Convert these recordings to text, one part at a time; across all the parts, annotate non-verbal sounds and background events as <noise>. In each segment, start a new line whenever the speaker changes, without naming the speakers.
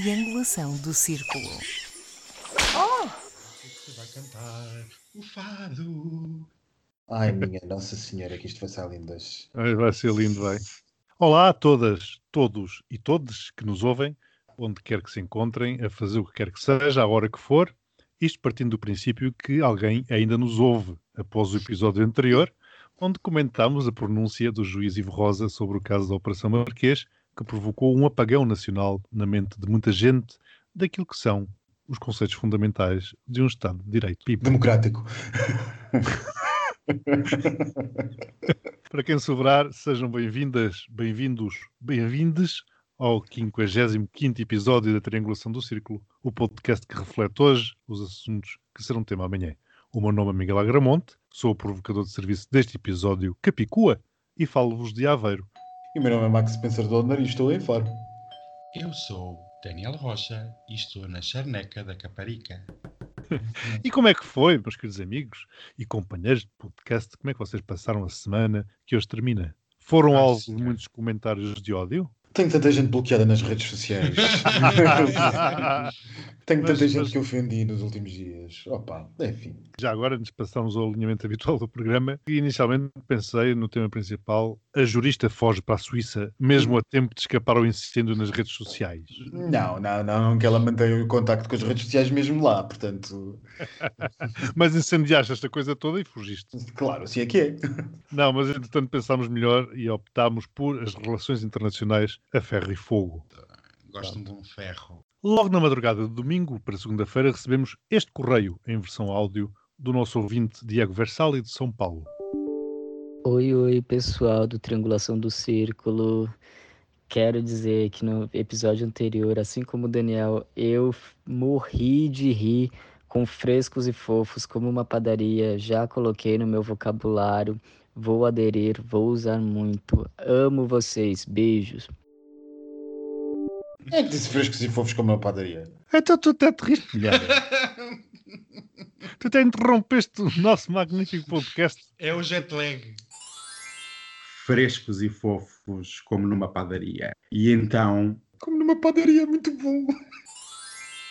triangulação do círculo.
Oh! Vai cantar o fado.
Ai, minha Nossa Senhora, que isto vai ser lindas.
Vai ser lindo, vai. Olá a todas, todos e todes que nos ouvem, onde quer que se encontrem, a fazer o que quer que seja, a hora que for. Isto partindo do princípio que alguém ainda nos ouve após o episódio anterior, onde comentámos a pronúncia do juiz Ivo Rosa sobre o caso da Operação Marquês, que provocou um apagão nacional na mente de muita gente daquilo que são os conceitos fundamentais de um Estado de Direito.
Democrático. <laughs>
Para quem sobrar, sejam bem-vindas, bem-vindos, bem-vindes ao 55 episódio da Triangulação do Círculo, o podcast que reflete hoje os assuntos que serão tema amanhã. O meu nome é Miguel Agramonte, sou o provocador de serviço deste episódio Capicua e falo-vos de Aveiro.
E o meu nome é Max Spencer Donner e estou em Faro.
Eu sou Daniel Rocha e estou na charneca da Caparica. <laughs>
e como é que foi, meus queridos amigos e companheiros de podcast? Como é que vocês passaram a semana que hoje termina? Foram alvo de muitos comentários de ódio?
Tenho tanta gente bloqueada nas redes sociais. <laughs> Tenho tanta mas, gente mas... que ofendi nos últimos dias. Opa, enfim.
Já agora, antes passamos ao alinhamento habitual do programa, e inicialmente pensei no tema principal: a jurista foge para a Suíça, mesmo a tempo de escapar ao incêndio nas redes sociais.
Não, não, não, que ela mantém o contacto com as redes sociais mesmo lá, portanto. <laughs>
mas incendiaste esta coisa toda e fugiste.
Claro, assim é que é.
Não, mas entretanto pensámos melhor e optámos por as relações internacionais a ferro e fogo.
Gosto de um ferro.
Logo na madrugada de domingo para segunda-feira recebemos este correio em versão áudio do nosso ouvinte Diego Versali de São Paulo.
Oi, oi, pessoal do Triangulação do Círculo. Quero dizer que no episódio anterior, assim como o Daniel, eu morri de rir com frescos e fofos como uma padaria. Já coloquei no meu vocabulário. Vou aderir, vou usar muito. Amo vocês. Beijos.
É que disse frescos e fofos como uma padaria?
Então tu até te riste, Tu até interrompeste o nosso magnífico podcast.
É o jet lag.
Frescos e fofos como numa padaria. E então.
Como numa padaria, muito bom.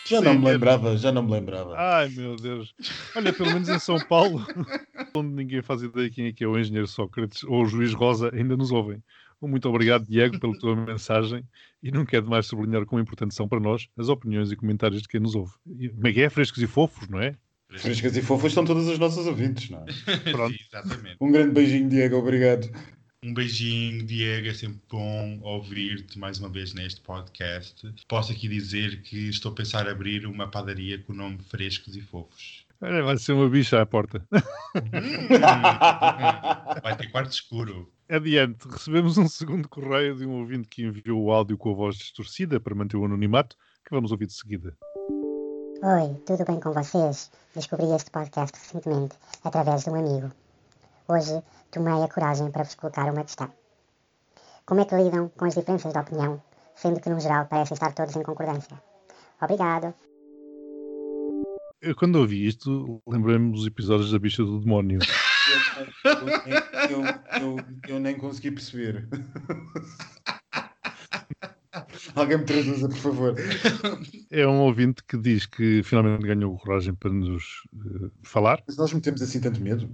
Já Sim, não me lembrava, já não me lembrava.
Ai meu Deus. Olha, pelo menos em São Paulo, <laughs> onde ninguém faz ideia quem é que é o engenheiro Sócrates ou o juiz Rosa, ainda nos ouvem. Muito obrigado, Diego, pela tua mensagem e não quero mais sublinhar como importantes são para nós as opiniões e comentários de quem nos ouve. Como é que é? Frescos e fofos, não é?
Frescas e fofas são todas as nossas ouvintes, não é? <laughs>
Pronto. Sim, exatamente.
Um grande beijinho, Diego, obrigado.
Um beijinho, Diego. É sempre bom ouvir-te mais uma vez neste podcast. Posso aqui dizer que estou a pensar em abrir uma padaria com o nome Frescos e Fofos.
Olha, vai ser uma bicha à porta.
Hum. vai ter quarto escuro.
Adiante, recebemos um segundo correio de um ouvinte que enviou o áudio com a voz distorcida para manter o anonimato, que vamos ouvir de seguida.
Oi, tudo bem com vocês? Descobri este podcast recentemente através de um amigo. Hoje tomei a coragem para vos colocar uma questão. Como é que lidam com as diferenças de opinião, sendo que no geral parecem estar todos em concordância? Obrigado.
Eu, quando ouvi isto, lembrei-me dos episódios da bicha do demónio. <laughs>
eu, eu, eu, nem consegui perceber. Alguém me traduza, por favor.
É um ouvinte que diz que finalmente ganhou coragem para nos uh, falar.
Mas nós metemos assim tanto medo.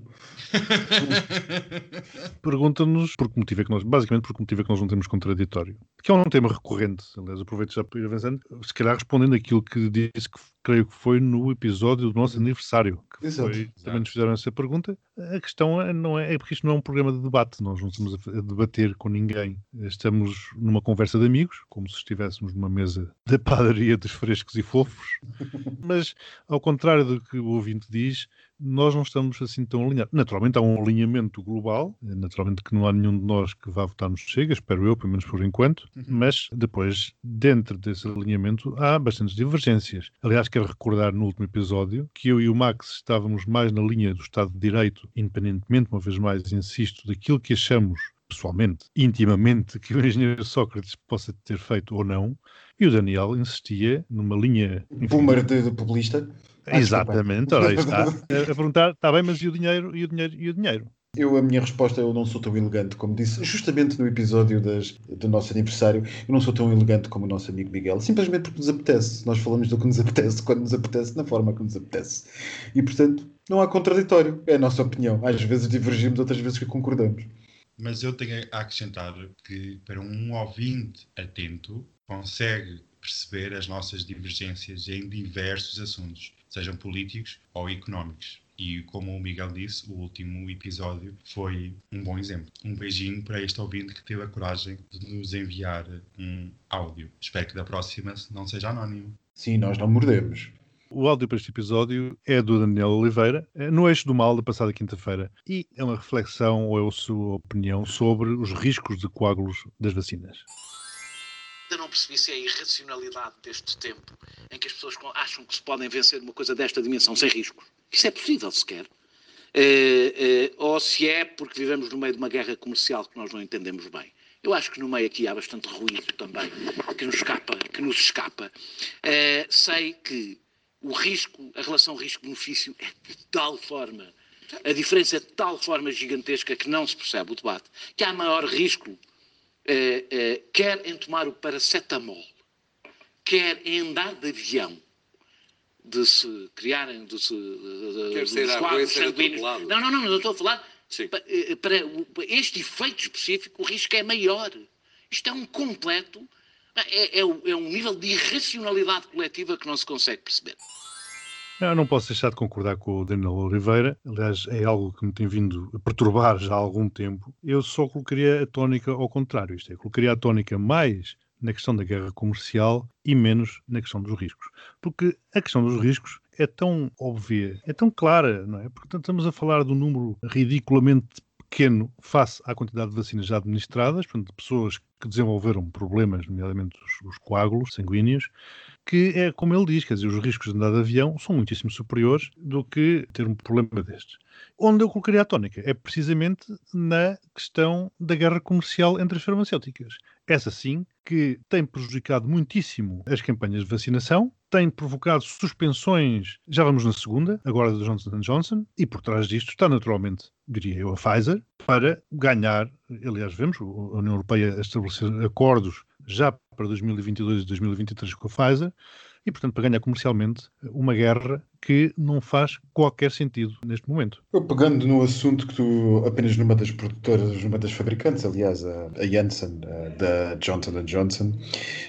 Pergunta-nos por que motivo é que nós, basicamente, por que motivo é que nós não temos contraditório. Que é um tema recorrente, aliás, aproveito já para ir avançando, se calhar respondendo aquilo que disse que creio que foi no episódio do nosso aniversário, que Exato. foi, também nos fizeram essa pergunta. A questão é, não é, é porque isto não é um programa de debate, nós não estamos a, debater com ninguém, estamos numa conversa de amigos, como se estivéssemos numa mesa da padaria dos frescos e fofos, <laughs> mas ao contrário do que o ouvinte diz, nós não estamos assim tão alinhados. Naturalmente há um alinhamento global, naturalmente que não há nenhum de nós que vá votar no Chega, espero eu, pelo menos por enquanto, uhum. mas depois, dentro desse alinhamento, há bastantes divergências. Aliás, quero recordar no último episódio que eu e o Max estávamos mais na linha do Estado de Direito, independentemente, uma vez mais, insisto, daquilo que achamos pessoalmente, intimamente, que o engenheiro Sócrates possa ter feito ou não, e o Daniel insistia numa linha.
Boomer de, de populista.
Exatamente, ora aí está. <laughs> A perguntar, está bem, mas e o dinheiro? E o dinheiro? E o dinheiro?
Eu, a minha resposta, eu não sou tão elegante como disse, justamente no episódio das, do nosso aniversário, eu não sou tão elegante como o nosso amigo Miguel, simplesmente porque nos apetece. Nós falamos do que nos apetece, quando nos apetece, na forma que nos apetece. E, portanto, não há contraditório. É a nossa opinião. Às vezes divergimos, outras vezes que concordamos.
Mas eu tenho a acrescentar que, para um ouvinte atento, consegue perceber as nossas divergências em diversos assuntos, sejam políticos ou económicos. E como o Miguel disse, o último episódio foi um bom exemplo. Um beijinho para este ouvinte que teve a coragem de nos enviar um áudio. Espero que da próxima não seja anónimo.
Sim, nós não mordemos.
O áudio para este episódio é do Daniel Oliveira, eh, no eixo do mal da passada quinta-feira, e é uma reflexão ou é a sua opinião sobre os riscos de coágulos das vacinas.
Ainda não percebi se é a irracionalidade deste tempo em que as pessoas acham que se podem vencer uma coisa desta dimensão sem riscos. Isso é possível sequer. Uh, uh, ou se é porque vivemos no meio de uma guerra comercial que nós não entendemos bem. Eu acho que no meio aqui há bastante ruído também que nos escapa. Que nos escapa. Uh, sei que o risco, a relação risco-benefício é de tal forma, a diferença é de tal forma gigantesca que não se percebe o debate, que há maior risco, eh, eh, quer em tomar o paracetamol, quer em andar de avião, de se criarem, de se.
Quer ser a sanguíneos.
Não, não, não, não estou a falar. Para, eh, para este efeito específico, o risco é maior. Isto é um completo é, é, é, um nível de irracionalidade coletiva que não se consegue perceber.
Eu não posso deixar de concordar com o Daniel Oliveira. Aliás, é algo que me tem vindo a perturbar já há algum tempo. Eu só colocaria a tónica ao contrário. Isto é, colocaria a tónica mais na questão da guerra comercial e menos na questão dos riscos. Porque a questão dos riscos é tão óbvia, é tão clara, não é? Porque estamos a falar de um número ridiculamente pequeno face à quantidade de vacinas já administradas, portanto, de pessoas que desenvolveram problemas, nomeadamente os, os, coágulos sanguíneos, que é como ele diz, quer dizer, os riscos de andar de avião são muitíssimo superiores do que ter um problema destes. Onde eu colocaria a tónica é precisamente na questão da guerra comercial entre as farmacêuticas. Essa sim que tem prejudicado muitíssimo as campanhas de vacinação, tem provocado suspensões, já vamos na segunda, agora da Johnson Johnson, e por trás disto está naturalmente, diria eu, a Pfizer, para ganhar, aliás, vemos a União Europeia estabelecer acordos já para 2022 e 2023 com a Pfizer, e, portanto, para ganhar comercialmente uma guerra que não faz qualquer sentido neste momento.
Eu pegando no assunto que tu, apenas numa das produtoras, numa das fabricantes, aliás, a, a Janssen, a, da Johnson Johnson,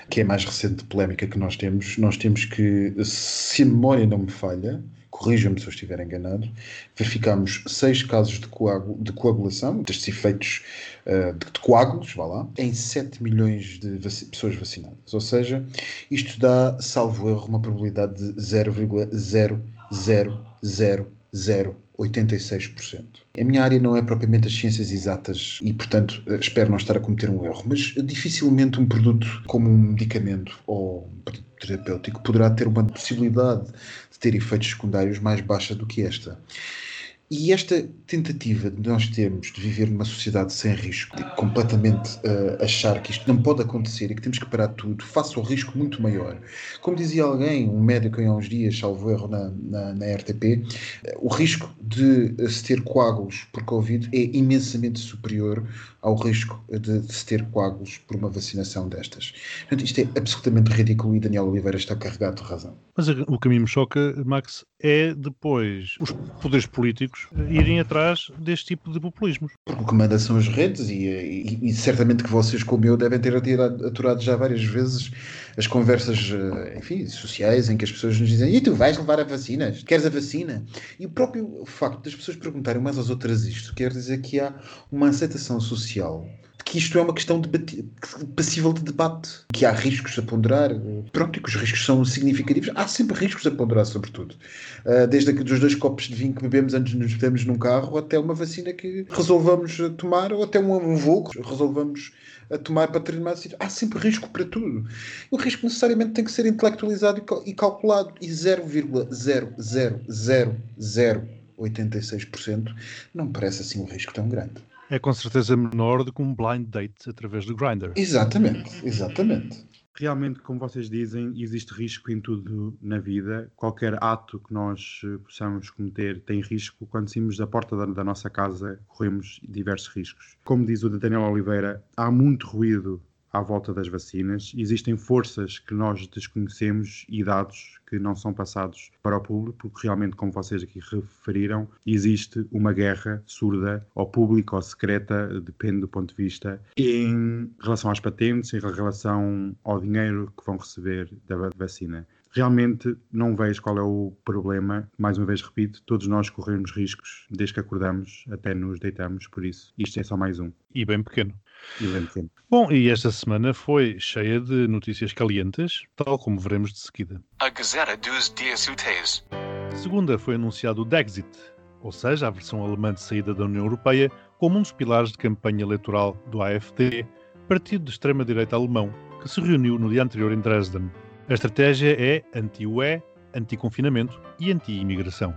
que é a mais recente polémica que nós temos, nós temos que, se a memória não me falha, corrija-me se eu estiver enganado, verificámos seis casos de, coagu de coagulação, destes efeitos uh, de, de, coágulos, vá lá, em 7 milhões de vac pessoas vacinadas. Ou seja, isto dá, salvo erro, uma probabilidade de 0,00086%. A minha área não é propriamente as ciências exatas e, portanto, eh, espero não estar a cometer um erro, mas dificilmente um produto como um medicamento ou um produto terapêutico poderá ter uma possibilidade ter efeitos secundários mais baixa do que esta. E esta tentativa de nós termos de viver numa sociedade sem risco, de completamente uh, achar que isto não pode acontecer e que temos que parar tudo, face ao risco muito maior. Como dizia alguém, um médico há uns dias, salvo erro na, na, na RTP, uh, o risco de se ter coágulos por Covid é imensamente superior ao risco de, de se ter coágulos por uma vacinação destas. Portanto, isto é absolutamente ridículo e Daniel Oliveira está carregado de razão.
Mas o que a mim me choca, Max, é depois os poderes políticos irem atrás deste tipo de populismos.
Porque o que manda são as redes e, e, e certamente que vocês, como eu, devem ter aturado já várias vezes as conversas, eh, enfim, sociais em que as pessoas nos dizem e tu vais levar a vacinas? Queres a vacina? E o próprio facto das pessoas perguntarem umas às outras isto quer dizer que há uma aceitação social que isto é uma questão passível de debate, que há riscos a ponderar. Pronto, e que os riscos são significativos. Há sempre riscos a ponderar, sobretudo. Uh, desde que dos dois copos de vinho que bebemos antes de nos metermos num carro, até uma vacina que resolvamos tomar, ou até um, um voo que resolvamos a tomar para determinado sítio. Há sempre risco para tudo. O risco necessariamente tem que ser intelectualizado e calculado. E 0,00086% não parece assim um risco tão grande
é com certeza menor do que um blind date através do Grindr.
Exatamente, exatamente.
Realmente, como vocês dizem, existe risco em tudo na vida. Qualquer ato que nós eh, possamos cometer tem risco. Quando saímos da porta da, da nossa casa, corremos diversos riscos. Como diz o Daniel Oliveira, há muito ruído à volta das vacinas. Existem forças que nós desconhecemos e dados que não são passados para o público, porque realmente, como vocês aqui referiram, existe uma guerra surda, ou pública ou secreta, depende do ponto de vista, em relação às patentes, em relação ao dinheiro que vão receber da vacina. Realmente não vejo qual é o problema. Mais uma vez repito, todos nós corremos riscos desde que acordamos até nos deitamos, por isso isto é só mais um.
E bem pequeno.
E bem pequeno.
Bom, e esta semana foi cheia de notícias calientes, tal como veremos de seguida.
A Gazeta dos Dias Úteis.
Segunda foi anunciado o Dexit, ou seja, a versão alemã de saída da União Europeia, como um dos pilares de campanha eleitoral do AfD, partido de extrema-direita alemão, que se reuniu no dia anterior em Dresden. A estratégia é anti-UE, anti-confinamento e anti-imigração.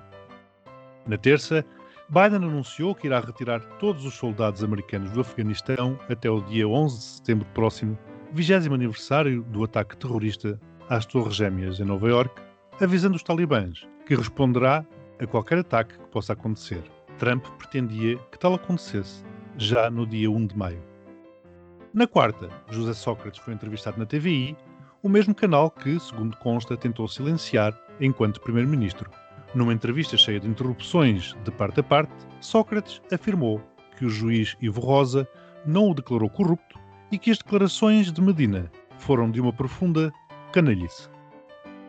Na terça, Biden anunciou que irá retirar todos os soldados americanos do Afeganistão até o dia 11 de setembro próximo, 20 aniversário do ataque terrorista às Torres Gêmeas em Nova York, avisando os talibãs que responderá a qualquer ataque que possa acontecer. Trump pretendia que tal acontecesse já no dia 1 de maio. Na quarta, José Sócrates foi entrevistado na TVI o mesmo canal que, segundo consta, tentou silenciar enquanto primeiro-ministro. Numa entrevista cheia de interrupções de parte a parte, Sócrates afirmou que o juiz Ivo Rosa não o declarou corrupto e que as declarações de Medina foram de uma profunda canalhice.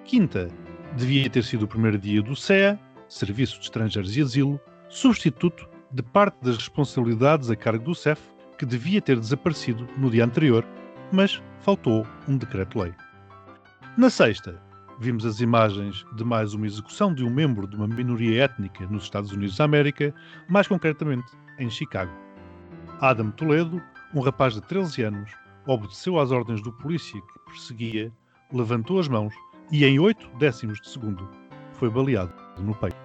Quinta, devia ter sido o primeiro dia do SEA, Serviço de Estrangeiros e Asilo, substituto de parte das responsabilidades a cargo do CEF, que devia ter desaparecido no dia anterior, mas faltou um decreto-lei. Na sexta, vimos as imagens de mais uma execução de um membro de uma minoria étnica nos Estados Unidos da América, mais concretamente em Chicago. Adam Toledo, um rapaz de 13 anos, obedeceu às ordens do polícia que perseguia, levantou as mãos e, em 8 décimos de segundo, foi baleado no peito.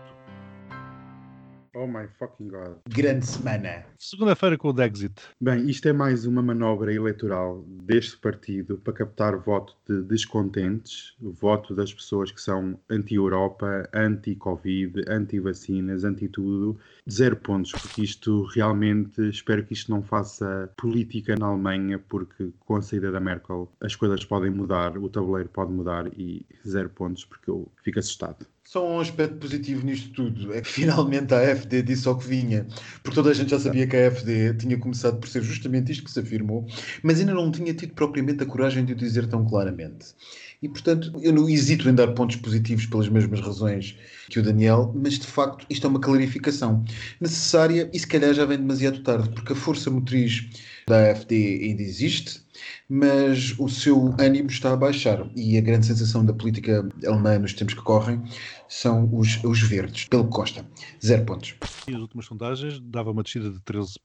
Oh my fucking god.
Grande semana.
Segunda-feira com o Dexit.
Bem, isto é mais uma manobra eleitoral deste partido para captar voto de descontentes, voto das pessoas que são anti-Europa, anti-Covid, anti-vacinas, anti-tudo. Zero pontos, porque isto realmente, espero que isto não faça política na Alemanha, porque com a saída da Merkel as coisas podem mudar, o tabuleiro pode mudar e zero pontos, porque eu fico assustado.
Só um aspecto positivo nisto tudo é que finalmente a AFD disse ao que vinha, porque toda a gente já sabia que a AFD tinha começado por ser justamente isto que se afirmou, mas ainda não tinha tido propriamente a coragem de o dizer tão claramente. E, portanto, eu não hesito em dar pontos positivos pelas mesmas razões que o Daniel, mas de facto isto é uma clarificação necessária e se calhar já vem demasiado tarde, porque a força motriz da AFD ainda existe, mas o seu ânimo está a baixar e a grande sensação da política alemã nos tempos que correm são os, os verdes, pelo Costa. Zero pontos.
E as últimas sondagens dava uma descida de 13%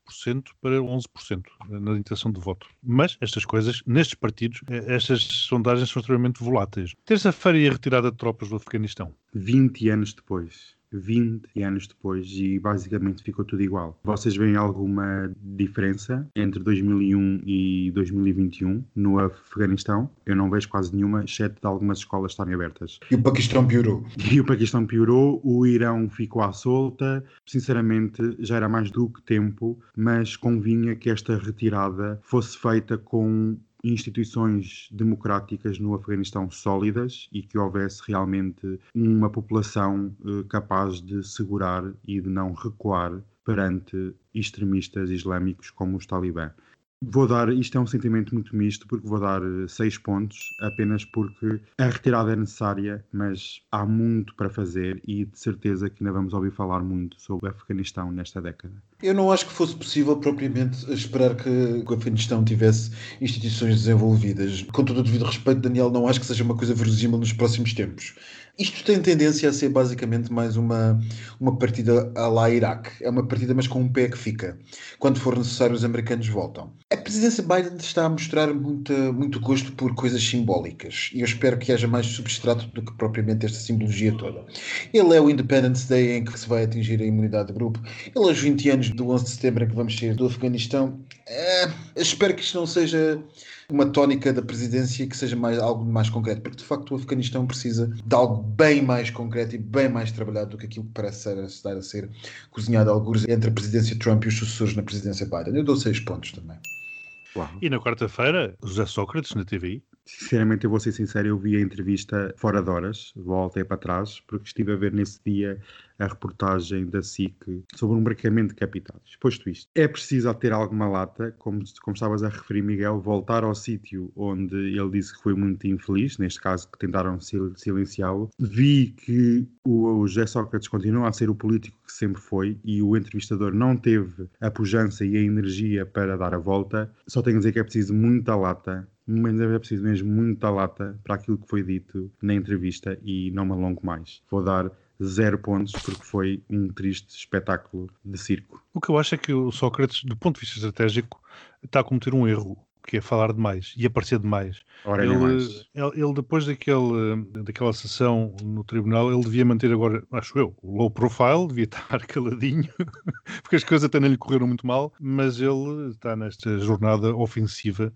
para 11% na intenção de voto. Mas estas coisas, nestes partidos, eh, estas sondagens são extremamente voláteis. Terça-feira e a retirada de tropas do Afeganistão.
20 anos depois. 20 anos depois e basicamente ficou tudo igual. Vocês veem alguma diferença entre 2001 e 2021 no Afeganistão? Eu não vejo quase nenhuma, exceto de algumas escolas estarem abertas.
E o Paquistão piorou. <laughs>
E o Paquistão piorou, o Irão ficou à solta. Sinceramente, já era mais do que tempo, mas convinha que esta retirada fosse feita com instituições democráticas no Afeganistão sólidas e que houvesse realmente uma população eh, capaz de segurar e de não recuar perante extremistas islâmicos como os talibã. Vou dar, isto é um sentimento muito misto, porque vou dar eh, seis pontos, apenas porque a retirada é necessária, mas há muito para fazer e de certeza que ainda vamos ouvir falar muito sobre o Afeganistão nesta década.
Eu não acho que fosse possível propriamente esperar que o Afeganistão tivesse instituições desenvolvidas. Com todo o devido respeito, Daniel, não acho que seja uma coisa verosímil nos próximos tempos. Isto tem tendência a ser basicamente mais uma, uma partida à la Iraque. É uma partida, mas com um pé que fica. Quando for necessário, os americanos voltam. A presidência Biden está a mostrar muito, muito gosto por coisas simbólicas. E eu espero que haja mais substrato do que propriamente esta simbologia toda. Ele é o Independence Day em que se vai atingir a imunidade de grupo. Ele é os 20 anos do 11 de setembro em que vamos sair do Afeganistão. É, espero que isto não seja uma tónica da presidência que seja mais, algo mais concreto, porque de facto o Afeganistão precisa de algo bem mais concreto e bem mais trabalhado do que aquilo que parece ser, estar a ser cozinhado a alguns entre a presidência Trump e os sucessores na presidência Biden. Eu dou seis pontos também.
Uau. E na quarta-feira, José Sócrates na TVI.
Sinceramente, eu vou ser sincero, eu vi a entrevista fora de horas, voltei para trás, porque estive a ver nesse dia a reportagem da SIC sobre um branqueamento de capitais. Posto isto, é preciso ter alguma lata, como, como estavas a referir, Miguel, voltar ao sítio onde ele disse que foi muito infeliz, neste caso que tentaram silenciá-lo. Vi que o, o José Sócrates continua a ser o político que sempre foi e o entrevistador não teve a pujança e a energia para dar a volta. Só tenho a dizer que é preciso muita lata mas é preciso mesmo muita lata para aquilo que foi dito na entrevista e não me alongo mais. Vou dar zero pontos porque foi um triste espetáculo de circo.
O que eu acho é que o Sócrates, do ponto de vista estratégico, está a cometer um erro que é falar demais e aparecer demais.
Ora,
ele. Ele, ele, depois daquele, daquela sessão no tribunal, ele devia manter agora, acho eu, o low profile, devia estar <laughs> caladinho, porque as coisas até não lhe correram muito mal, mas ele está nesta jornada ofensiva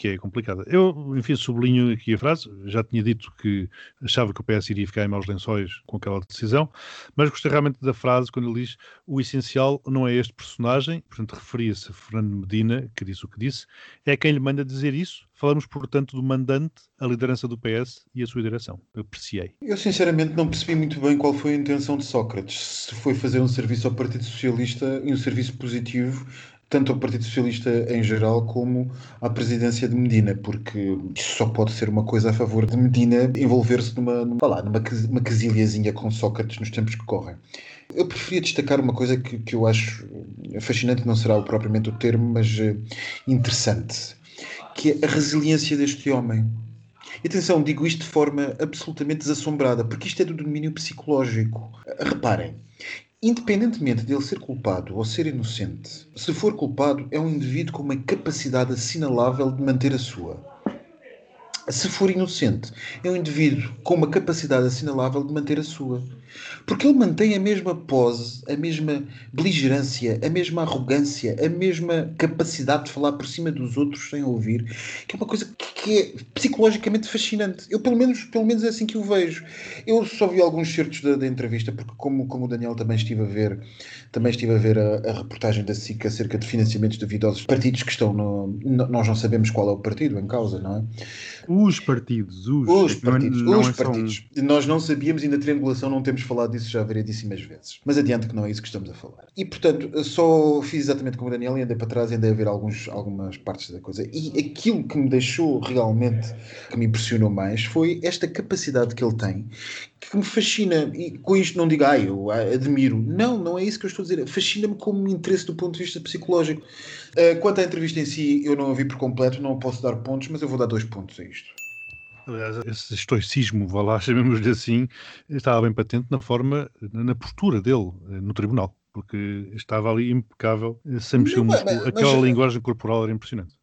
que é complicada. Eu, enfim, sublinho aqui a frase, já tinha dito que achava que o PS iria ficar em maus lençóis com aquela decisão, mas gostei realmente da frase quando ele diz o essencial não é este personagem, portanto referia-se a Fernando Medina, que disse o que disse, é quem lhe manda dizer isso. Falamos, portanto, do mandante, a liderança do PS e a sua direção. Apreciei.
Eu, sinceramente, não percebi muito bem qual foi a intenção de Sócrates. Se foi fazer um serviço ao Partido Socialista e um serviço positivo tanto ao Partido Socialista em geral como à presidência de Medina, porque isso só pode ser uma coisa a favor de Medina envolver-se numa, numa, lá, numa, numa casilhazinha com Sócrates nos tempos que correm. Eu preferia destacar uma coisa que, que eu acho fascinante, não será propriamente o termo, mas uh, interessante, que é a resiliência deste homem. E atenção, digo isto de forma absolutamente desassombrada, porque isto é do domínio psicológico. Reparem, Independentemente dele ser culpado ou ser inocente, se for culpado, é um indivíduo com uma capacidade assinalável de manter a sua. Se for inocente, é um indivíduo com uma capacidade assinalável de manter a sua. Porque ele mantém a mesma pose, a mesma beligerância, a mesma arrogância, a mesma capacidade de falar por cima dos outros sem ouvir, que é uma coisa que é psicologicamente fascinante. Eu, pelo menos, pelo menos é assim que o vejo. Eu só vi alguns certos da, da entrevista, porque como, como o Daniel também estive a ver, também estive a ver a, a reportagem da SIC acerca de financiamentos duvidosos partidos que estão no, Nós não sabemos qual é o partido em causa, não é?
Os partidos, os,
os partidos, não é, não os é partidos. Um... Nós não sabíamos na triangulação não temos falado disso já variedíssimas vezes. Mas adiante que não é isso que estamos a falar. E portanto, só fiz exatamente como o Daniel e andei para trás e andei a ver alguns, algumas partes da coisa. E aquilo que me deixou realmente, que me impressionou mais, foi esta capacidade que ele tem, que me fascina. E com isto não digo, ah, eu admiro. Não, não é isso que eu estou a dizer. Fascina-me como interesse do ponto de vista psicológico. Uh, quanto à entrevista em si, eu não a vi por completo, não posso dar pontos, mas eu vou dar dois pontos a isto.
Aliás, esse estoicismo, vá lá, <laughs> chamemos-lhe assim, estava bem patente na forma, na postura dele eh, no tribunal, porque estava ali impecável, eh, sem mexer muito. Aquela mas, linguagem corporal era impressionante.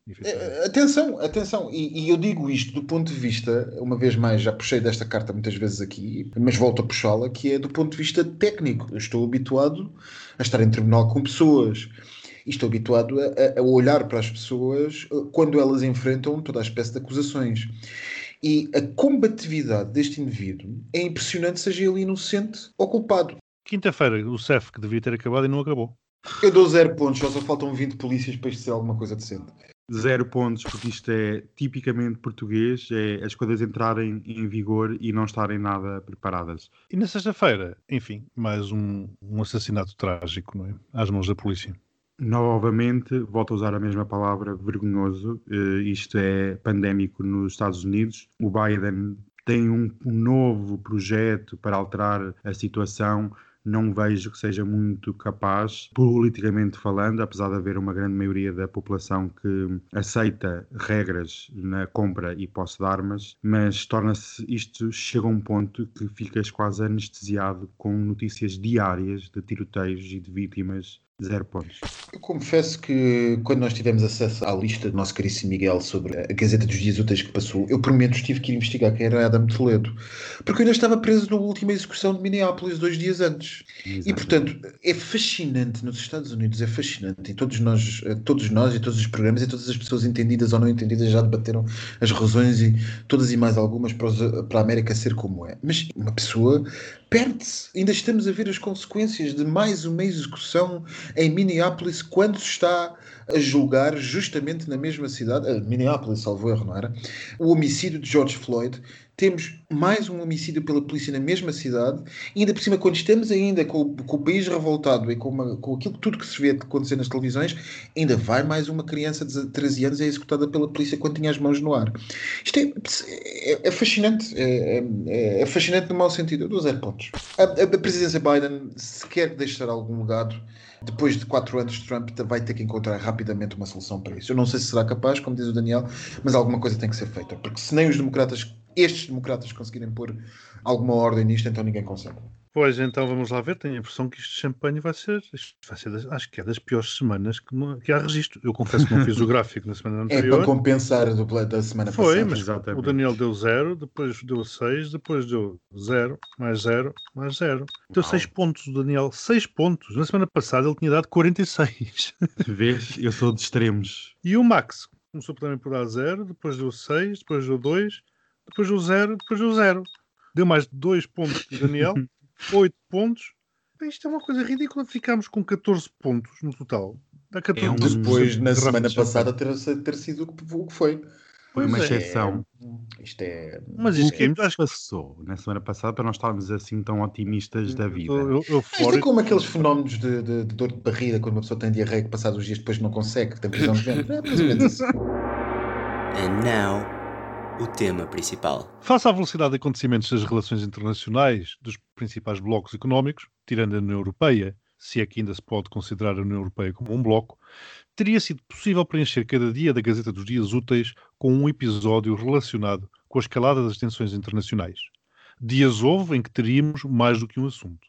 Atenção, atenção, e, e, eu digo isto do ponto de vista, uma vez mais, já puxei desta carta muitas vezes aqui, mas volto a puxá-la, que é do ponto de vista técnico. Eu estou habituado a estar em tribunal com pessoas e estou habituado a, a olhar para as pessoas eh, quando elas enfrentam toda a espécie de acusações. E a combatividade deste indivíduo é impressionante, seja ele inocente ou culpado.
Quinta-feira, o CEF que devia ter acabado e não acabou.
Eu dou zero pontos, só, só faltam 20 polícias para isto ser alguma coisa decente.
Zero pontos, porque isto é tipicamente português, é as coisas entrarem em vigor e não estarem nada preparadas.
E na sexta-feira, enfim, mais um, um assassinato trágico, não é? Às mãos da polícia.
Novamente, volto a usar a mesma palavra, vergonhoso. Uh, isto é pandémico nos Estados Unidos. O Biden tem um, um novo projeto para alterar a situação não vejo que seja muito capaz, politicamente falando, apesar de haver uma grande maioria da população que aceita regras na compra e posse de armas, mas torna-se isto chega a um ponto que ficas quase anestesiado com notícias diárias de tiroteios e de vítimas Zero pontos.
Eu confesso que quando nós tivemos acesso à lista do nosso caríssimo Miguel sobre a Gazeta dos Dias Úteis que passou, eu por menos tive que ir investigar quem era Adam Toledo. Porque eu ainda estava preso na última execução de Minneapolis dois dias antes. E portanto, é fascinante nos Estados Unidos, é fascinante. E todos nós, todos nós e todos os programas e todas as pessoas entendidas ou não entendidas já debateram as razões e todas e mais algumas para, os, para a América ser como é. Mas uma pessoa perde-se. Ainda estamos a ver as consequências de mais uma execução em Minneapolis quando se está a julgar justamente na mesma cidade, Minneapolis, salvo erro, não era? O homicídio de George Floyd. Temos mais um homicídio pela polícia na mesma cidade, e ainda por cima, quando estamos ainda com, com o país revoltado e com, uma, com aquilo tudo que se vê acontecer nas televisões, ainda vai mais uma criança de 13 anos é executada pela polícia quando tinha as mãos no ar. Isto é, é, é fascinante, é, é, é, fascinante no mau sentido. Eu dou zero pontos. A, a, presidência Biden, se quer deixar algum legado, depois de quatro anos Trump, vai ter que encontrar rapidamente uma solução para isso. Eu não sei se será capaz, como diz o Daniel, mas alguma coisa tem que ser feita, porque se nem os democratas, estes democratas, conseguirem pôr alguma ordem nisto, então ninguém consegue.
Pois, então vamos lá ver. Tenho a impressão que isto de champanhe vai ser, vai ser das, acho que é das piores semanas que, que há registro. Eu confesso que não fiz o <laughs> gráfico na semana anterior.
É para compensar do, da semana
Foi,
passada.
mas Exatamente. o Daniel deu zero, depois deu seis, depois deu zero, mais zero, mais zero. Deu seis pontos, o Daniel. Seis pontos. Na semana passada ele tinha dado 46. <laughs>
Vês? Eu sou de extremos.
E o Max começou também por dar zero, depois deu seis, depois deu dois, depois deu zero, depois deu zero. Deu mais dois pontos do Daniel. <laughs> 8 pontos. Isto é uma coisa ridícula. Ficámos com 14 pontos no total.
Dá 14 é um depois, na semana passada, ter, ter sido o que foi.
Foi uma é. exceção.
É, isto é.
Mas isto é, acho que passou na semana passada para nós estarmos assim tão otimistas da vida. Eu,
eu, isto é como aqueles fenómenos de, de, de, dor de barriga quando uma pessoa tem diarreia que passados os dias depois não consegue, tem prisão de vento. É mais ou menos isso. <laughs>
And now o tema principal.
Face à velocidade de acontecimentos das relações internacionais dos principais blocos económicos, tirando a União Europeia, se é que ainda se pode considerar a União Europeia como um bloco, teria sido possível preencher cada dia da Gazeta dos Dias Úteis com um episódio relacionado com a escalada das tensões internacionais. Dias houve em que teríamos mais do que um assunto.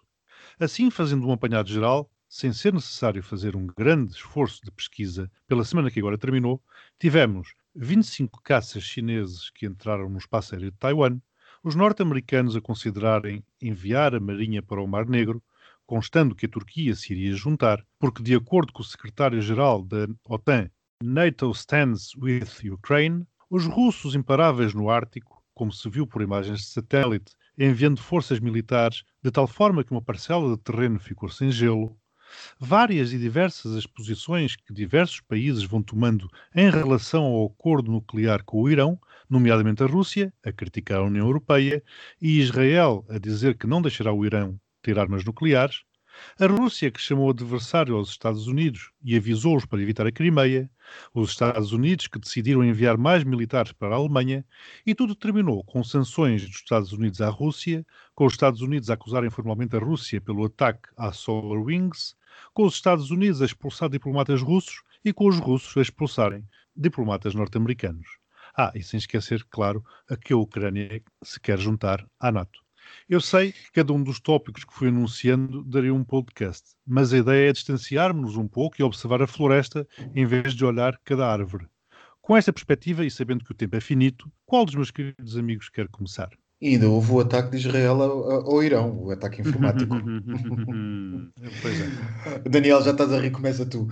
Assim, fazendo um apanhado geral, sem ser necessário fazer um grande esforço de pesquisa pela semana que agora terminou, tivemos 25 caças chineses que entraram no espaço aéreo de Taiwan, os norte-americanos a considerarem enviar a Marinha para o Mar Negro, constando que a Turquia se iria juntar, porque, de acordo com o secretário-geral da OTAN, NATO stands with Ukraine, os russos imparáveis no Ártico, como se viu por imagens de satélite, enviando forças militares de tal forma que uma parcela de terreno ficou sem gelo, várias e diversas as posições que diversos países vão tomando em relação ao acordo nuclear com o Irão, nomeadamente a Rússia, a criticar a União Europeia, e Israel a dizer que não deixará o Irão ter armas nucleares, a Rússia, que chamou adversário aos Estados Unidos e avisou-os para evitar a Crimeia, os Estados Unidos, que decidiram enviar mais militares para a Alemanha, e tudo terminou com sanções dos Estados Unidos à Rússia, com os Estados Unidos a acusarem formalmente a Rússia pelo ataque à Solar Wings, com os Estados Unidos a expulsar diplomatas russos e com os russos a expulsarem diplomatas norte-americanos. Ah, e sem esquecer, claro, a que a Ucrânia se quer juntar à NATO. Eu sei que cada um dos tópicos que fui anunciando daria um podcast, mas a ideia é distanciarmos-nos um pouco e observar a floresta em vez de olhar cada árvore. Com esta perspectiva e sabendo que o tempo é finito, qual dos meus queridos amigos quer começar?
E ainda houve o ataque de Israel ao, ao Irão, o ataque informático. <laughs> <laughs>
pois é.
Daniel, já estás a rir, começa tu.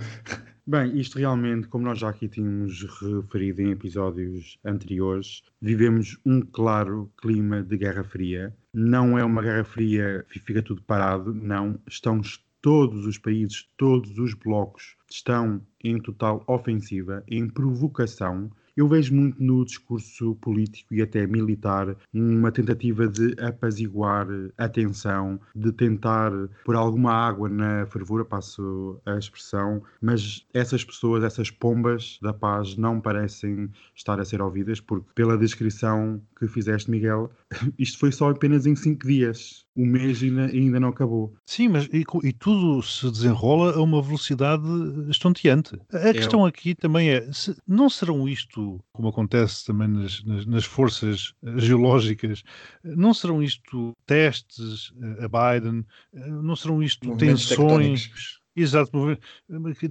Bem, isto realmente, como nós já aqui tínhamos referido em episódios anteriores, vivemos um claro clima de Guerra Fria. Não é uma Guerra Fria que fica tudo parado, não. Estão todos os países, todos os blocos estão em total ofensiva, em provocação eu vejo muito no discurso político e até militar uma tentativa de apaziguar a tensão, de tentar pôr alguma água na fervura, passo a expressão, mas essas pessoas, essas pombas da paz não parecem estar a ser ouvidas, porque pela descrição que fizeste, Miguel, isto foi só apenas em cinco dias o mês ainda, ainda não acabou.
Sim, mas e, e, tudo se desenrola a uma velocidade estonteante. A é. questão aqui também é, se, não serão isto, como acontece também nas, nas, nas, forças geológicas, não serão isto testes a Biden, não serão isto tensões... Exato,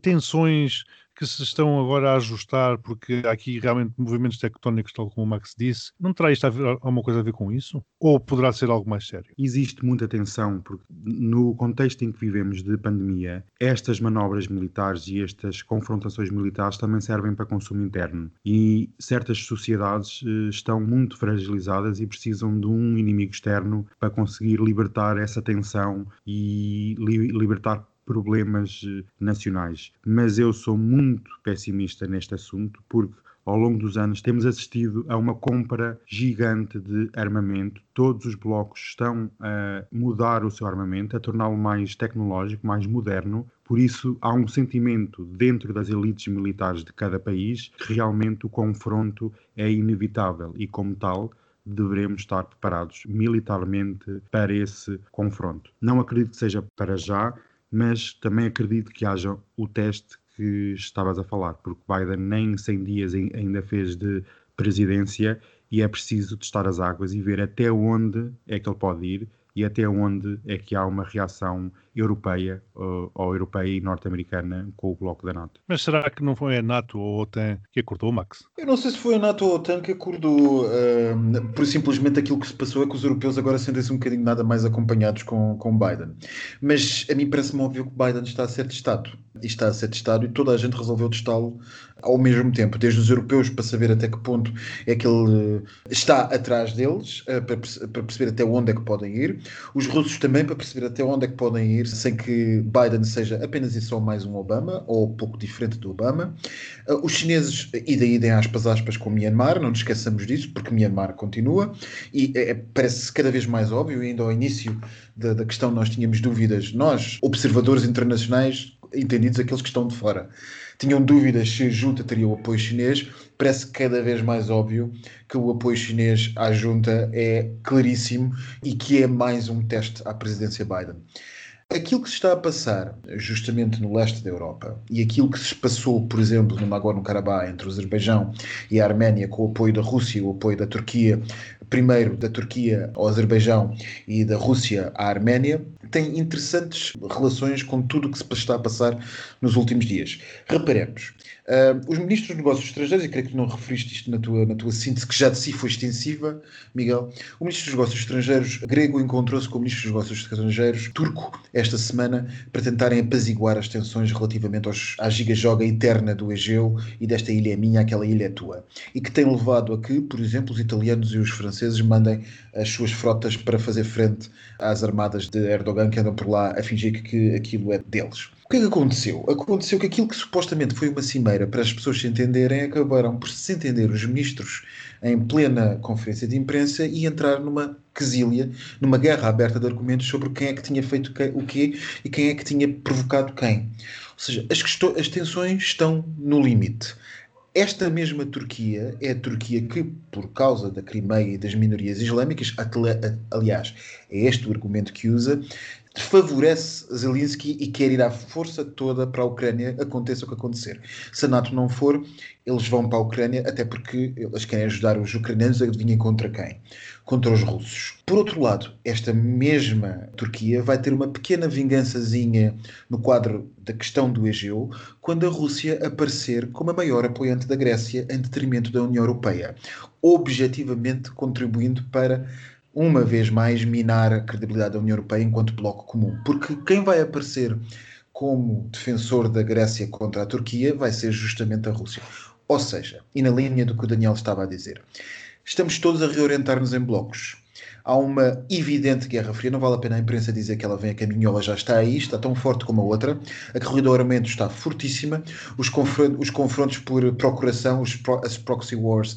tensões que se estão agora a ajustar, porque há aqui realmente movimentos tectónicos, tal como o Max disse. Não terá isto a ver, alguma coisa a ver com isso? Ou poderá ser algo mais sério?
Existe muita tensão, porque no contexto em que vivemos de pandemia, estas manobras militares e estas confrontações militares também servem para consumo interno. E certas sociedades eh, estão muito fragilizadas e precisam de um inimigo externo para conseguir libertar essa tensão e li libertar problemas eh, nacionais. Mas eu sou muito pessimista neste assunto porque ao longo dos anos temos assistido a uma compra gigante de armamento. Todos os blocos estão a mudar o seu armamento, a torná-lo mais tecnológico, mais moderno. Por isso, há um sentimento dentro das elites militares de cada país que realmente o confronto é inevitável e, como tal, devemos estar preparados militarmente para esse confronto. Não acredito que seja para já, mas também acredito que haja o teste que estavas a falar, porque Biden nem 100 dias ainda fez de presidência e é preciso testar as águas e ver até onde é que ele pode ir e até onde é que há uma reação europeia ou, ou europeia e norte-americana com o bloco da NATO.
Mas será que não foi a NATO ou a OTAN que acordou, Max?
Eu não sei se foi a NATO ou a OTAN que acordou. Uh, por simplesmente aquilo que se passou é que os europeus agora sentem-se um bocadinho nada mais acompanhados com, com Biden. Mas a mim parece-me óbvio que Biden está a ser testado. E está a ser testado e toda a gente resolveu testá-lo ao mesmo tempo, desde os europeus para saber até que ponto é que ele está atrás deles, uh, para, para perceber até onde é que podem ir, os russos também para perceber até onde é que podem ir sem que Biden seja apenas e só mais um Obama, ou pouco diferente do Obama. Uh, os chineses, daí deem aspas aspas com Myanmar, não nos esqueçamos disso, porque Myanmar continua, e é, parece cada vez mais óbvio, ainda ao início da, da questão nós tínhamos dúvidas, nós, observadores internacionais, entendidos aqueles que estão de fora, tinham dúvidas se a junta teria o apoio chinês, parece cada vez mais óbvio que o apoio chinês à junta é claríssimo e que é mais um teste à presidência Biden. Aquilo que se está a passar justamente no leste da Europa e aquilo que se passou, por exemplo, no Nagorno-Karabakh entre o Azerbaijão e a Arménia com o apoio da Rússia e o apoio da Turquia, primeiro da Turquia ao Azerbaijão e da Rússia à Arménia, tem interessantes relações com tudo o que se está a passar nos últimos dias. Reparemos, Uh, os ministros dos negócios estrangeiros, e creio que não referiste isto na tua, na tua síntese, que já de si foi extensiva, Miguel. O ministro dos negócios estrangeiros grego encontrou-se com o ministro dos negócios estrangeiros turco esta semana para tentarem apaziguar as tensões relativamente aos, à giga-joga eterna do Egeu e desta ilha é minha, aquela ilha é tua. E que tem levado a que, por exemplo, os italianos e os franceses mandem as suas frotas para fazer frente às armadas de Erdogan que andam por lá a fingir que, que aquilo é deles. O que é que aconteceu? Aconteceu que aquilo que supostamente foi uma cimeira para as pessoas se entenderem, acabaram por se entender os ministros em plena conferência de imprensa e entrar numa quesilha, numa guerra aberta de argumentos sobre quem é que tinha feito o quê e quem é que tinha provocado quem. Ou seja, as, as tensões estão no limite. Esta mesma Turquia é a Turquia que, por causa da Crimeia e das minorias islâmicas, aliás, é este o argumento que usa, favorece Zelensky e quer ir à força toda para a Ucrânia, aconteça o que acontecer. Se a NATO não for, eles vão para a Ucrânia, até porque eles querem ajudar os ucranianos, adivinhem contra quem? Contra os russos. Por outro lado, esta mesma Turquia vai ter uma pequena vingançazinha no quadro da questão do Egeu, quando a Rússia aparecer como a maior apoiante da Grécia em detrimento da União Europeia, objetivamente contribuindo para uma vez mais, minar a credibilidade da União Europeia enquanto bloco comum. Porque quem vai aparecer como defensor da Grécia contra a Turquia vai ser justamente a Rússia. Ou seja, e na linha do que o Daniel estava a dizer, estamos todos a reorientar-nos em blocos. Há uma evidente guerra fria, não vale a pena a imprensa dizer que ela vem a caminho, ela já está aí, está tão forte como a outra. A corrida do armamento está fortíssima, os, confrontos, os confrontos por procuração, os pro, as proxy wars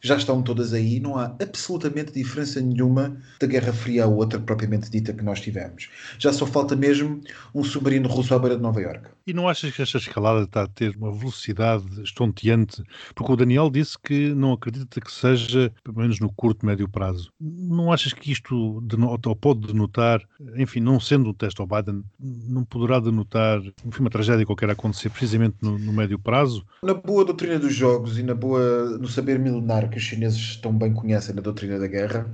já estão todas aí, não há absolutamente diferença nenhuma da Guerra Fria à outra propriamente dita que nós tivemos. Já só falta mesmo um submarino russo à beira de Nova Iorque.
E não achas que esta escalada está a ter uma velocidade estonteante? Porque o Daniel disse que não acredita que seja, pelo menos no curto, médio prazo. Não achas que isto denota, ou pode denotar, enfim, não sendo um teste ao Biden, não poderá denotar, enfim, uma tragédia qualquer acontecer precisamente no, no médio prazo?
Na boa doutrina dos jogos e na boa, no saber milenar que os chineses tão bem conhecem na doutrina da guerra,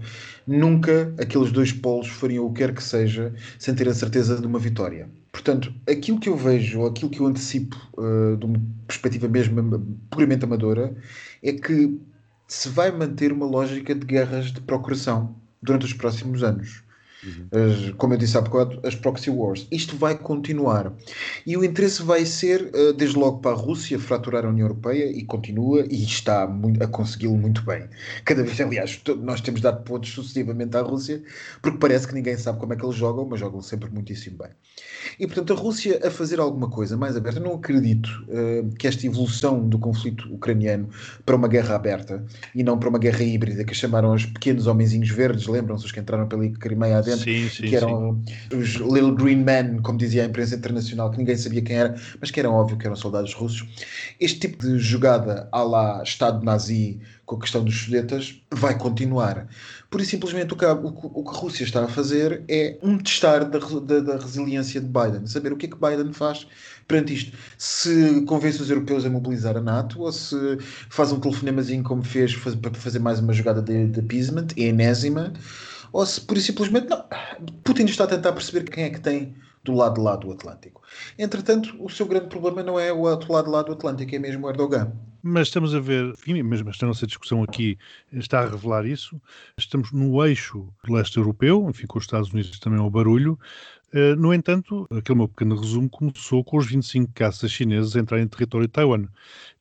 nunca aqueles dois polos fariam o que quer que seja sem ter a certeza de uma vitória. Portanto, aquilo que eu vejo, aquilo que eu antecipo uh, de uma perspectiva mesmo puramente amadora, é que se vai manter uma lógica de guerras de procuração durante os próximos anos. As, como eu disse há bocado, as proxy wars. Isto vai continuar. E o interesse vai ser, uh, desde logo, para a Rússia fraturar a União Europeia e continua e está a consegui-lo muito bem. Cada vez, aliás, nós temos dado pontos sucessivamente à Rússia, porque parece que ninguém sabe como é que eles jogam, mas jogam sempre muitíssimo bem. E, portanto, a Rússia a fazer alguma coisa mais aberta, eu não acredito uh, que esta evolução do conflito ucraniano para uma guerra aberta e não para uma guerra híbrida, que chamaram os pequenos homenzinhos verdes, lembram-se os que entraram pela Crimeia adentro,
sim, sim,
que eram sim. os Little Green Men, como dizia a imprensa internacional, que ninguém sabia quem era, mas que eram óbvio que eram soldados russos. Este tipo de jogada à lá Estado nazi com a questão dos sudetas vai continuar. Por isso, simplesmente, o que, a, o, que a Rússia está a fazer é um testar da, da, da, resiliência de Biden, saber o que é que Biden faz perante isto. Se convence os europeus a mobilizar a NATO ou se faz um telefonemazinho como fez faz, para fazer mais uma jogada de, de appeasement, enésima, ou se por simplesmente não. Putin está a tentar perceber quem é que tem do lado de lá do Atlântico. Entretanto, o seu grande problema não é o outro lado de lá do Atlântico, é mesmo o Erdogan.
Mas estamos a ver, enfim, mesmo esta nossa discussão aqui está a revelar isso. Estamos no eixo leste europeu, enfim, com os Estados Unidos também ao barulho. Uh, no entanto, aquele meu pequeno resumo começou com os 25 caças chineses a entrar em território de Taiwan.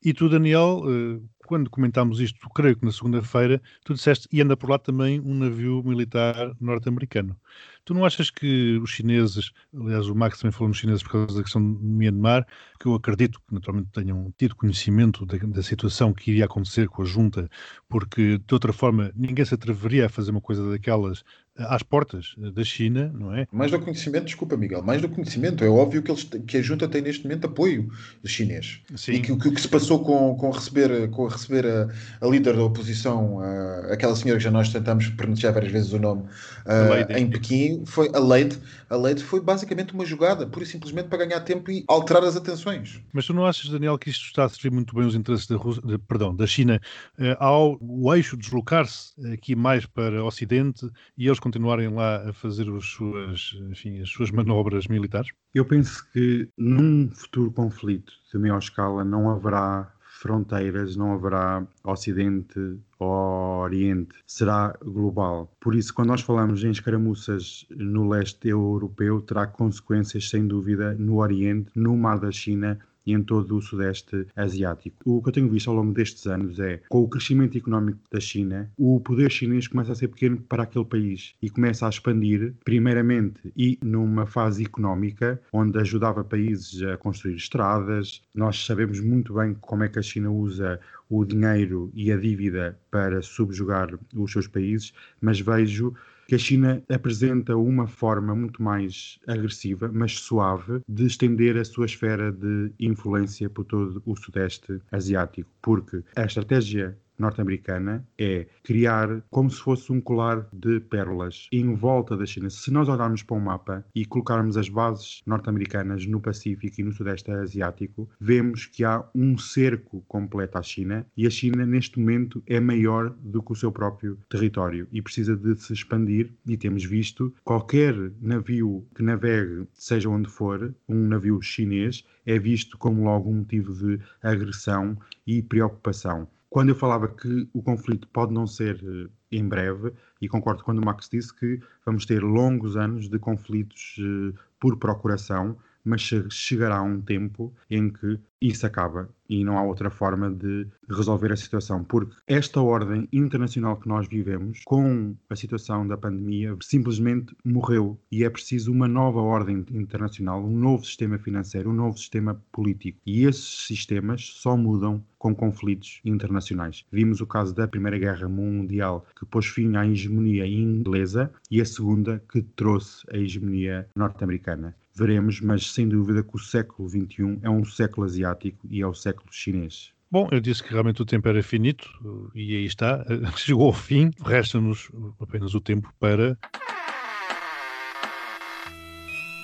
E tu, Daniel, uh, quando comentámos isto, creio que na segunda-feira, tu disseste e anda por lá também um navio militar norte-americano. Tu não achas que os chineses, aliás, o Max também falou nos chineses por causa da questão de Myanmar, que eu acredito que naturalmente tenham tido conhecimento da, da, situação que iria acontecer com a junta, porque de outra forma ninguém se atreveria a fazer uma coisa daquelas às portas da China, não é?
Mais do conhecimento, desculpa, Miguel, mais do conhecimento. É óbvio que, eles, que a junta tem neste momento apoio chinês. Sim. E que o que, que, se passou com, com receber, com receber a, a líder da oposição, a, aquela senhora que já nós tentamos pronunciar várias vezes o nome, a, em Pequim, foi a Leite. A Leite foi basicamente uma jogada, pura e simplesmente para ganhar tempo e alterar as atenções.
Mas tu não achas, Daniel, que isto está a servir muito bem os interesses da, Rússia, de, perdão, da China eh, ao o eixo deslocar-se aqui mais para o Ocidente e eles continuarem lá a fazer as suas, enfim, as suas manobras militares?
Eu penso que num futuro conflito de maior escala não haverá fronteiras, não haverá Ocidente ou Oriente, será global. Por isso, quando nós falamos em escaramuças no leste europeu, terá consequências, sem dúvida, no Oriente, no Mar da China e em todo o Sudeste Asiático. O que eu tenho visto ao longo destes anos é, com o crescimento económico da China, o poder chinês começa a ser pequeno para aquele país e começa a expandir, primeiramente, e numa fase económica, onde ajudava países a construir estradas. Nós sabemos muito bem como é que a China usa o dinheiro e a dívida para subjugar os seus países, mas vejo que a China apresenta uma forma muito mais agressiva, mas suave, de estender a sua esfera de influência por todo o Sudeste Asiático, porque a estratégia norte-americana é criar como se fosse um colar de pérolas em volta da China. Se nós olharmos para um mapa e colocarmos as bases norte-americanas no Pacífico e no Sudeste Asiático, vemos que há um cerco completo à China e a China neste momento é maior do que o seu próprio território e precisa de se expandir e temos visto qualquer navio que navegue, seja onde for, um navio chinês, é visto como logo um motivo de agressão e preocupação. Quando eu falava que o conflito pode não ser uh, em breve, e concordo quando o Max disse que vamos ter longos anos de conflitos uh, por procuração, mas chegará um tempo em que isso acaba e não há outra forma de resolver a situação, porque esta ordem internacional que nós vivemos, com a situação da pandemia, simplesmente morreu e é preciso uma nova ordem internacional, um novo sistema financeiro, um novo sistema político. E esses sistemas só mudam com conflitos internacionais. Vimos o caso da Primeira Guerra Mundial, que pôs fim à hegemonia inglesa, e a Segunda, que trouxe a hegemonia norte-americana veremos, mas sem dúvida que o século XXI é um século asiático e é o século chinês.
Bom, eu disse que realmente o tempo era finito e aí está, <laughs> chegou ao fim, resta-nos apenas o tempo para.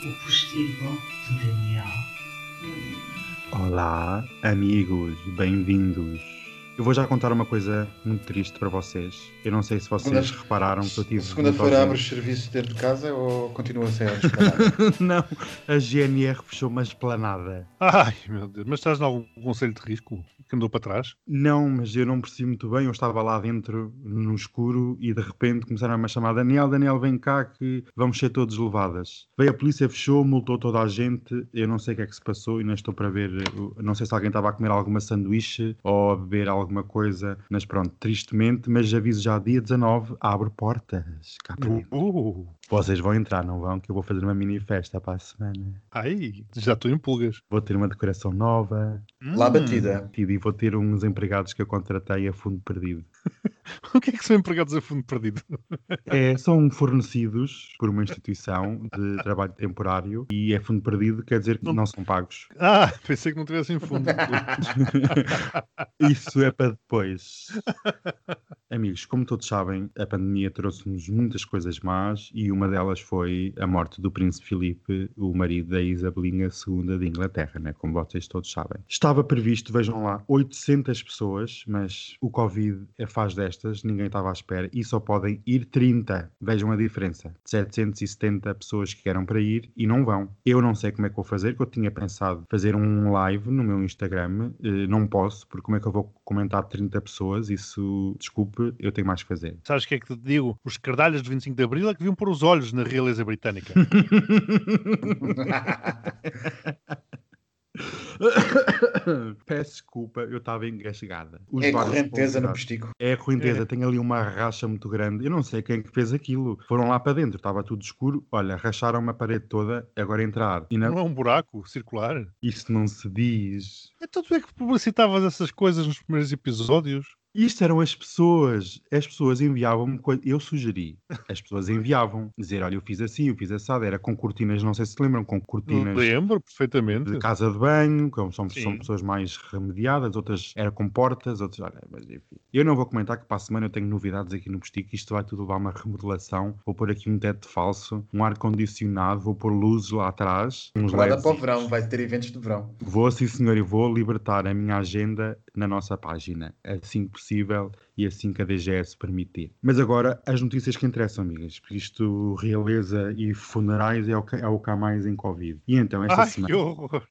O postigo de Daniel.
Olá, amigos, bem-vindos Eu vou já contar uma coisa muito triste para vocês. Eu não sei se vocês
Segunda-
repararam que eu tive.
Segunda-feira abres serviços dentro de casa ou continua a ser <laughs>
Não, a GNR fechou uma esplanada.
Ai, meu Deus. Mas estás em algum conselho de risco que andou para trás?
Não, mas eu não percebi muito bem. Eu estava lá dentro, no escuro, e de repente começaram a me chamar: Daniel, Daniel, vem cá que vamos ser todos levadas. Veio a polícia, fechou, multou toda a gente. Eu não sei o que é que se passou e não estou para ver. Não sei se alguém estava a comer alguma sanduíche ou a beber alguma coisa. Mas pronto, tristemente. Mas aviso já, dia 19, abre portas. Cá para dentro.
Uh,
Vocês vão entrar, não vão? Que eu vou fazer uma mini festa para a semana.
ai, já estou em pulgas.
Vou ter uma decoração nova.
Lá
Hum,
batida.
E vou ter uns empregados que eu contratei a fundo perdido. <laughs>
O que é que são empregados a fundo perdido?
É, são fornecidos por uma instituição de trabalho temporário e é fundo perdido, quer dizer que não são pagos.
Ah, pensei que não tivessem fundo. <laughs>
Isso é para depois. Amigos, como todos sabem, a pandemia trouxe-nos muitas coisas más e uma delas foi a morte do príncipe Filipe, o marido da Isabelinha II de Inglaterra, né? como vocês todos sabem. Estava previsto, vejam lá, 800 pessoas, mas o Covid é faz destas, ninguém estava à espera e só podem ir 30. Vejam a diferença. 770 pessoas que eram para ir e não vão. Eu não sei como é que vou fazer, que eu tinha pensado fazer um live no meu Instagram, eh, não posso, porque como é que eu vou comentar 30 pessoas? Isso, desculpe, eu tenho mais que fazer.
Sabes o que é que te digo? Os cardalhas de 25 de Abril é que deviam pôr os olhos na realeza britânica. <laughs> <laughs> <coughs>
Peço desculpa, eu estava engasgada. Os
É correnteza no postigo.
É a correnteza,
É.
tem ali uma racha muito grande. Eu não sei quem é que fez aquilo. Foram lá para dentro, estava tudo escuro. Olha, racharam uma parede toda, agora entrar. E não,
Não é um buraco circular?
Isso não se diz.
Então tu é que publicitavas essas coisas nos primeiros episódios?
Isto eram as pessoas. As pessoas enviavam-me. Eu sugeri. As pessoas enviavam. Dizer, olha, eu fiz assim, eu fiz assado. Era com cortinas, não sei se se lembram, com cortinas.
Lembro perfeitamente.
de casa de banho, como são, são pessoas mais remediadas, outras era com portas, outras. Olha, mas enfim. Eu não vou comentar que para a semana eu tenho novidades aqui no Postigo, isto vai tudo levar uma remodelação. Vou pôr aqui um teto falso, um ar-condicionado, vou pôr luzes lá atrás. Uns
Guarda
LEDs.
para o verão, vai ter eventos de verão.
Vou, sim senhor, e vou libertar a minha agenda na nossa página, assim que possível e assim que a DGS permitir. Mas agora, as notícias que interessam, amigas, porque isto, realeza e funerais é o que, é o que há mais em Covid. E então, esta
Ai,
semana...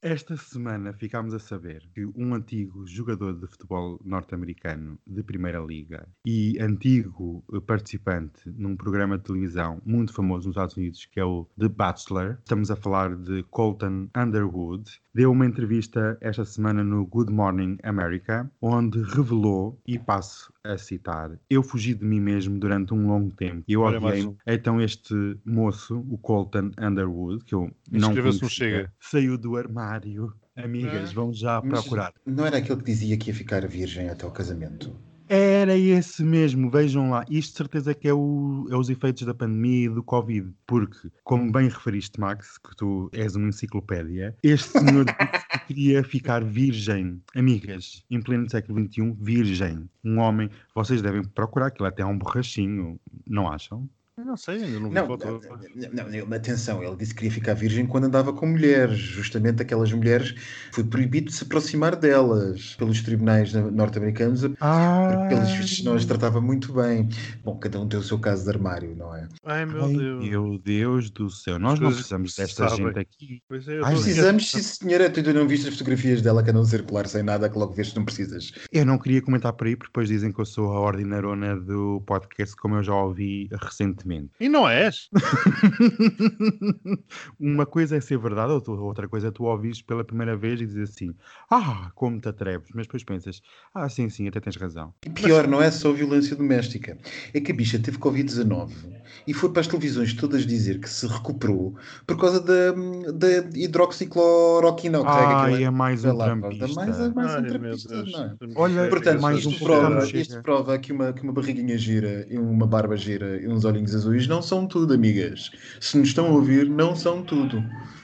Esta semana ficámos a saber que um antigo jogador de futebol norte-americano de Primeira Liga e antigo participante num programa de televisão muito famoso nos Estados Unidos, que é o The Bachelor, estamos a falar de Colton Underwood, deu uma entrevista esta semana no Good Morning America, onde revelou, e passo a citar, eu fugi de mim mesmo durante um longo tempo. Eu
Olha, mais
odiei
um.
então este moço, o Colton Underwood, que eu não conhecia,
Chega.
saiu do armário. Amigas,
Ah.
vão já
Mas
procurar.
Não era aquele que dizia que ia ficar virgem até o casamento?
Era esse mesmo, vejam lá. Isto de certeza que é, o- é os efeitos da pandemia e do Covid. Porque, como bem referiste, Max, que tu és uma enciclopédia, este senhor disse que <laughs> queria ficar virgem. Amigas, em pleno século XXI, virgem. Um homem. Vocês devem procurar, aquilo até é um borrachinho, não acham?
Eu Não sei, ainda não vi
Não,
foto.
não, não, atenção, ele disse que queria ficar virgem quando andava com mulheres. Justamente aquelas mulheres foi proibido de se aproximar delas pelos tribunais na- norte-americanos,
Ah,
porque pelos vistos não as tratava muito bem. Bom, cada um tem o seu caso de armário, não é?
Ai, meu
Ai,
Deus.
meu Deus do céu, nós não precisamos desta
sabem.
gente aqui.
Pois é,
Ai,
Precisamos, sim senhora, tu ainda não viste as fotografias dela que andam a circular sem nada, que logo vês que não precisas.
Eu não queria comentar por aí, porque depois dizem que eu sou a ordinarona do podcast, como eu já ouvi recentemente.
E não és? <laughs>
Uma coisa é ser verdade, outra- outra coisa é tu ouvires pela primeira vez e dizer assim: Ah, como te atreves? Mas depois pensas: Ah, sim, sim, até tens razão.
E pior, não é só violência doméstica. É que a bicha teve Covid-19 e foi para as televisões todas dizer que se recuperou por causa da, da hidroxicloroquina. ou que é
Ah,
aquilo-
é mais um trampista.
Mais, é mais
Ai,
um trampista, não é?
Olha,
Portanto,
mais um
isto,
programa
prova, isto prova que uma, que uma barriguinha gira e uma barba gira e uns olhinhos azuis não são tudo, amigas. Se nos estão a ouvir, não são tudo.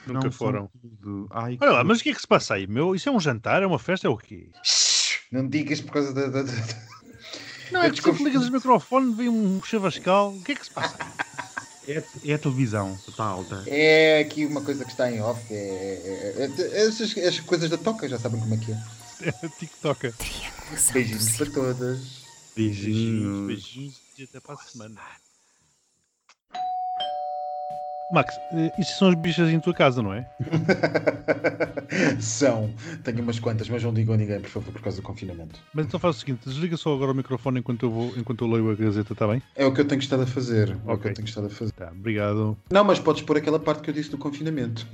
Não
Nunca
são
foram.
tudo. Ai,
Olha lá, mas o que é que se passa aí, meu? Isso é um jantar? É uma festa? É o quê?
Não digas por causa da. da- da-
Não, é que sempre
desconfio-
ligas o microfone, vem um chavascal. O que é que se passa?
é, é a televisão, está alta.
É aqui uma coisa que está em off. É, é- é- é- essas, essas coisas da toca já sabem como é que é. <laughs>
TikTok.
Revolução do
Beijinhos para todas.
Beijinhos.
Beijinhos e até para a semana. Max, eh, isso são as bichas em tua casa, não é? <laughs>
São. Tenho umas quantas, mas não digo a ninguém, por favor, por causa do confinamento.
Mas então faz o seguinte, desliga só agora o microfone enquanto eu, vou, enquanto eu leio a Gazeta, está bem?
É o que eu tenho estado a fazer. É o que
Ok.
eu tenho estado a fazer.
Tá, obrigado.
Não, mas podes pôr aquela parte que eu disse do confinamento.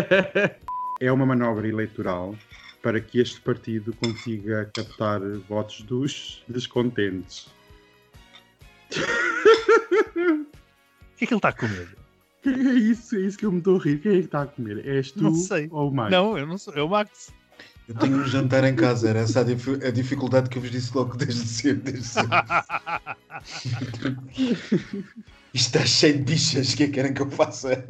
<laughs>
é uma manobra eleitoral para que este partido consiga captar votos dos descontentes. <laughs>
O que é que ele está a comer?
É isso, é isso que eu me estou a rir. Quem é que está a comer? És tu
Não sei.
ou o Max?
Não, eu não sou, é o Max.
Eu tenho um jantar em casa, era essa a, dif- a dificuldade que eu vos disse logo desde cedo. Desde cedo. <laughs> isto está cheio de bichas, o que é que querem que eu faça?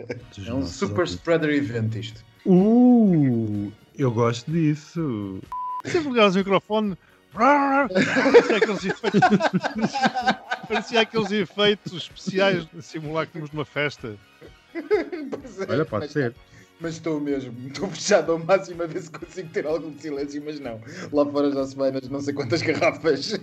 É um super spreader event isto.
Uh, eu gosto disso.
Sempre ligares o microfone. Parecia aqueles efeitos, parecia aqueles efeitos especiais de simulacros numa festa.
Pois é,
Olha, pode
mas-
ser.
Mas estou mesmo, estou fechado ao máximo a ver se consigo ter algum silêncio, mas não. Lá fora já se vai nas não sei quantas garrafas.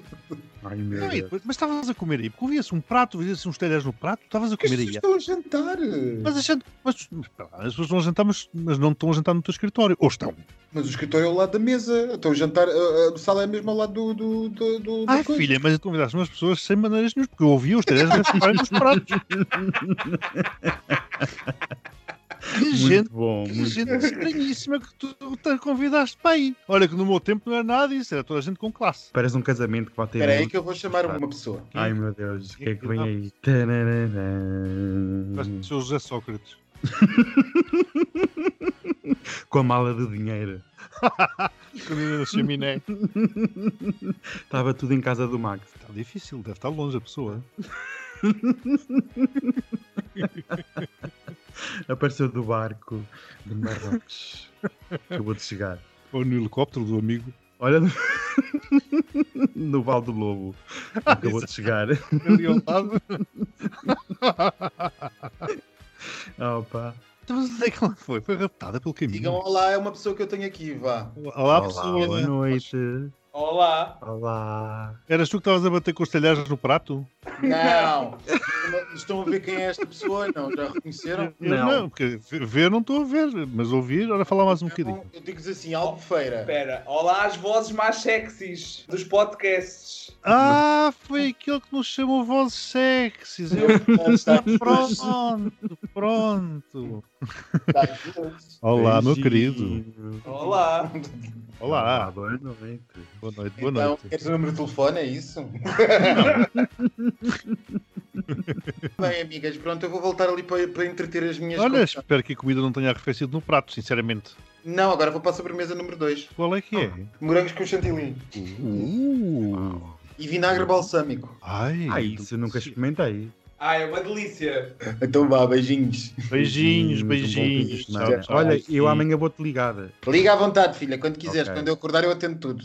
Ai meu
Não,
Deus.
mas estavas a comer aí, porque ouvia-se um prato, ouvia-se uns talheres no prato, estavas a comer aí.
Estou a jantar.
Mas a gente, mas, lá, as pessoas estão a jantar, mas, mas não estão a jantar no teu escritório. Ou estão.
Mas o escritório é ao lado da mesa. Então o jantar, a, a sala é mesmo ao lado do. do, do, do
Ai,
coisa.
filha, mas tu convidaste umas pessoas sem maneiras nenhumas, porque eu ouvia os talheres a separarem nos pratos. <laughs> Que
Muito
gente,
bom,
que gente
bom.
estranhíssima que tu te convidaste para aí. Olha que no meu tempo não era nada disso, era toda a gente com classe.
Parece um casamento que vai ter.
Espera aí que eu vou chamar uma pessoa.
Ai meu Deus, o que é que vem aí?
Ser o José Sócrates. <laughs>
Com a mala de dinheiro. <laughs>
Comida da chaminé.
Estava tudo em casa do Max.
Está difícil, deve estar longe a pessoa. <laughs>
Apareceu do barco de Marrocos. Acabou de chegar.
Ou no helicóptero do amigo.
Olha no, no Val do Lobo. Acabou de chegar.
Ali ao lado.
Opa.
Então, mas onde é que ela foi? Foi raptada pelo caminho.
Digam olá, é uma pessoa que eu tenho aqui, vá.
Olá, pessoa.
boa noite.
Olá.
Olá.
Eras tu que estavas a bater com os talheres no prato?
Não! <laughs> Estão a ver quem é esta pessoa? Não, já reconheceram?
Eu não, porque ver não estou a ver, mas ouvir, ora falar mais um bocadinho.
Eu digo-vos assim, Albufeira.
Espera, olá às vozes mais sexys dos podcasts.
Ah, foi aquele que nos chamou vozes sexys. Eu... pronto, pronto.
Tá
Olá, meu querido.
Olá. <laughs>
Olá.
Boa noite.
Boa noite, boa
Então,
noite.
queres o número de telefone? É isso? <laughs> Bem, amigas, pronto, eu vou voltar ali para, para entreter as minhas
Olha,
contas.
espero que a comida não tenha arrefecido no prato, sinceramente.
Não, agora vou para a sobremesa número 2.
Qual é que é?
Morangos com chantilly.
Uh.
E vinagre balsâmico.
Ai,
Ah, isso eu nunca experimentei.
Ai, é uma delícia.
Então vá, beijinhos.
Beijinhos,
Um bom
beijinhos.
Tchau, tchau.
Olha, eu amanhã vou-te ligar.
Liga à vontade, filha, quando quiseres.
Ok.
Quando eu acordar, eu atendo tudo.